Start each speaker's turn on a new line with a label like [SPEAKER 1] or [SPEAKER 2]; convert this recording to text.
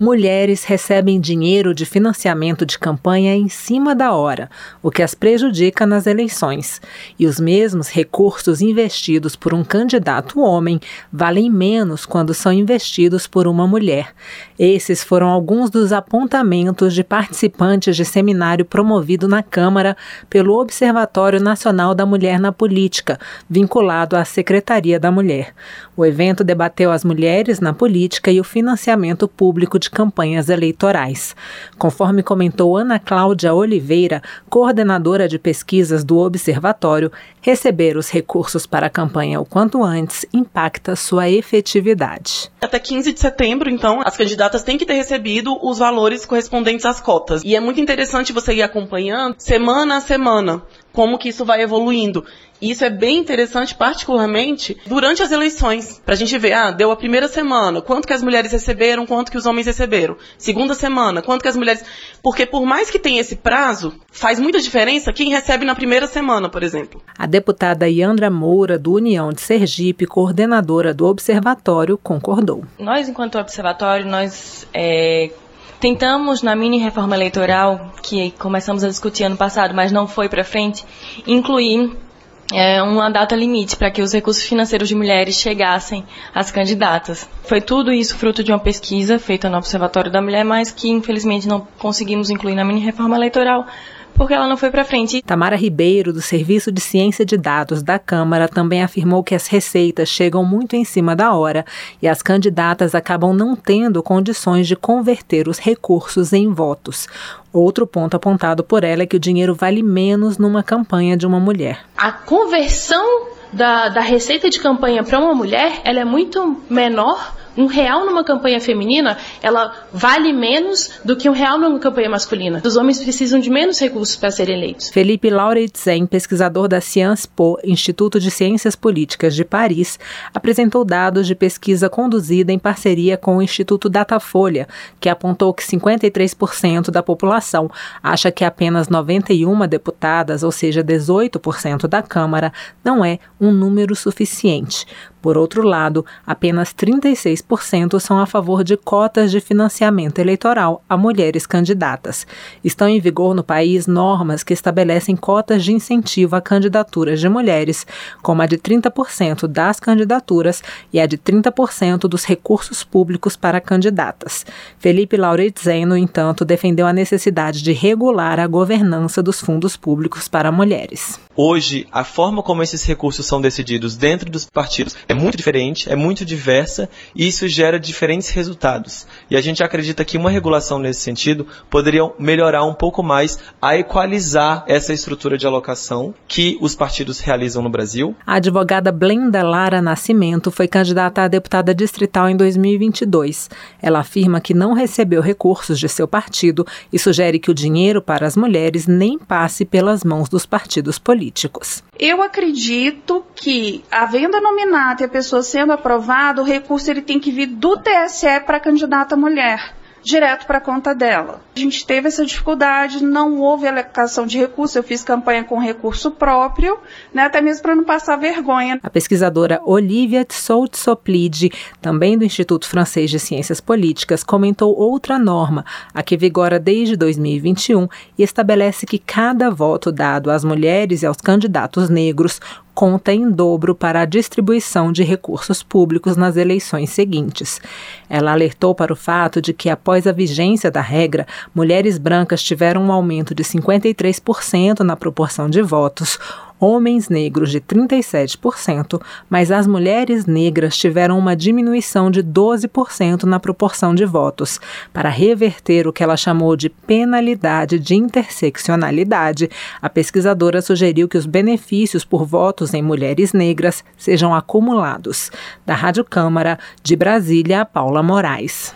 [SPEAKER 1] mulheres recebem dinheiro de financiamento de campanha em cima da hora, o que as prejudica nas eleições. E os mesmos recursos investidos por um candidato homem valem menos quando são investidos por uma mulher. Esses foram alguns dos apontamentos de participantes de seminário promovido na Câmara pelo Observatório Nacional da Mulher na Política, vinculado à Secretaria da Mulher. O evento debateu as mulheres na política e o financiamento público de campanhas eleitorais. Conforme comentou Ana Cláudia Oliveira, coordenadora de pesquisas do Observatório, receber os recursos para a campanha o quanto antes impacta sua efetividade.
[SPEAKER 2] Até 15 de setembro, então, as candidatas têm que ter recebido os valores correspondentes às cotas. E é muito interessante você ir acompanhando semana a semana como que isso vai evoluindo. E isso é bem interessante, particularmente durante as eleições, para a gente ver, ah, deu a primeira semana, quanto que as mulheres receberam, quanto que os homens receberam. Segunda semana, quanto que as mulheres. Porque por mais que tenha esse prazo, faz muita diferença quem recebe na primeira semana, por exemplo.
[SPEAKER 1] A deputada Yandra Moura, do União de Sergipe, coordenadora do Observatório, concordou.
[SPEAKER 3] Nós, enquanto Observatório, nós é, Tentamos, na mini reforma eleitoral, que começamos a discutir ano passado, mas não foi para frente, incluir é, uma data limite para que os recursos financeiros de mulheres chegassem às candidatas. Foi tudo isso fruto de uma pesquisa feita no Observatório da Mulher, mas que infelizmente não conseguimos incluir na mini reforma eleitoral porque ela não foi para frente.
[SPEAKER 1] Tamara Ribeiro, do Serviço de Ciência de Dados da Câmara, também afirmou que as receitas chegam muito em cima da hora e as candidatas acabam não tendo condições de converter os recursos em votos. Outro ponto apontado por ela é que o dinheiro vale menos numa campanha de uma mulher.
[SPEAKER 4] A conversão da, da receita de campanha para uma mulher ela é muito menor um real numa campanha feminina, ela vale menos do que um real numa campanha masculina. Os homens precisam de menos recursos para serem eleitos.
[SPEAKER 1] Felipe Lauretzen, pesquisador da Sciences Po, Instituto de Ciências Políticas de Paris, apresentou dados de pesquisa conduzida em parceria com o Instituto Datafolha, que apontou que 53% da população acha que apenas 91 deputadas, ou seja, 18% da Câmara, não é um número suficiente. Por outro lado, apenas 36% são a favor de cotas de financiamento eleitoral a mulheres candidatas. Estão em vigor no país normas que estabelecem cotas de incentivo a candidaturas de mulheres, como a de 30% das candidaturas e a de 30% dos recursos públicos para candidatas. Felipe Lauretzen, no entanto, defendeu a necessidade de regular a governança dos fundos públicos para mulheres.
[SPEAKER 5] Hoje, a forma como esses recursos são decididos dentro dos partidos é muito diferente, é muito diversa e isso gera diferentes resultados. E a gente acredita que uma regulação nesse sentido poderia melhorar um pouco mais a equalizar essa estrutura de alocação que os partidos realizam no Brasil.
[SPEAKER 1] A advogada Blenda Lara Nascimento foi candidata a deputada distrital em 2022. Ela afirma que não recebeu recursos de seu partido e sugere que o dinheiro para as mulheres nem passe pelas mãos dos partidos políticos.
[SPEAKER 6] Eu acredito que, havendo nominado e a pessoa sendo aprovada, o recurso ele tem que vir do TSE para a candidata mulher direto para a conta dela. A gente teve essa dificuldade, não houve alocação de recursos, eu fiz campanha com recurso próprio, né, até mesmo para não passar vergonha.
[SPEAKER 1] A pesquisadora Olivia Tsout-Soplide, também do Instituto Francês de Ciências Políticas, comentou outra norma, a que vigora desde 2021 e estabelece que cada voto dado às mulheres e aos candidatos negros conta em dobro para a distribuição de recursos públicos nas eleições seguintes. Ela alertou para o fato de que, após a vigência da regra, mulheres brancas tiveram um aumento de 53% na proporção de votos, homens negros de 37%, mas as mulheres negras tiveram uma diminuição de 12% na proporção de votos. Para reverter o que ela chamou de penalidade de interseccionalidade, a pesquisadora sugeriu que os benefícios por votos em mulheres negras sejam acumulados. Da Rádio Câmara, de Brasília, Paula Moraes.